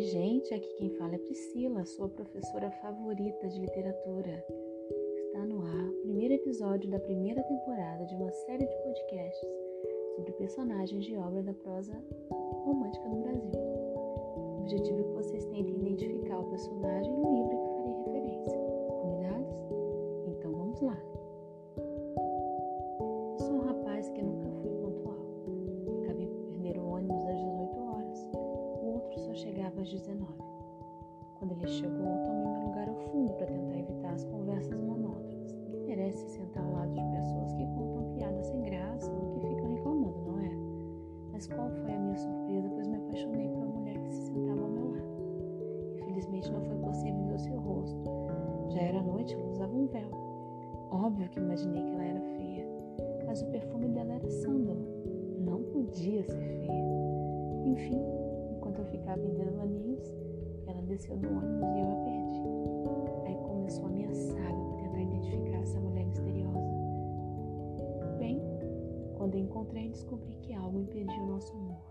gente, aqui quem fala é Priscila, sua professora favorita de literatura. Está no ar o primeiro episódio da primeira temporada de uma série de podcasts sobre personagens de obra da prosa romântica no Brasil. O objetivo é que vocês tentem identificar o personagem no livro que farei referência. Combinados? Então vamos lá! Às 19. Quando ele chegou, tomei meu lugar ao fundo para tentar evitar as conversas monótonas. Quem merece sentar ao lado de pessoas que contam piadas sem graça ou que ficam reclamando, não é? Mas qual foi a minha surpresa, pois me apaixonei por uma mulher que se sentava ao meu lado. Infelizmente não foi possível ver o seu rosto. Já era noite, ela usava um véu. Óbvio que imaginei que ela era feia, mas o perfume em devaneios, ela desceu do ônibus e eu a perdi. Aí começou a minha saga para tentar identificar essa mulher misteriosa. Bem, quando a encontrei, descobri que algo impediu o nosso amor.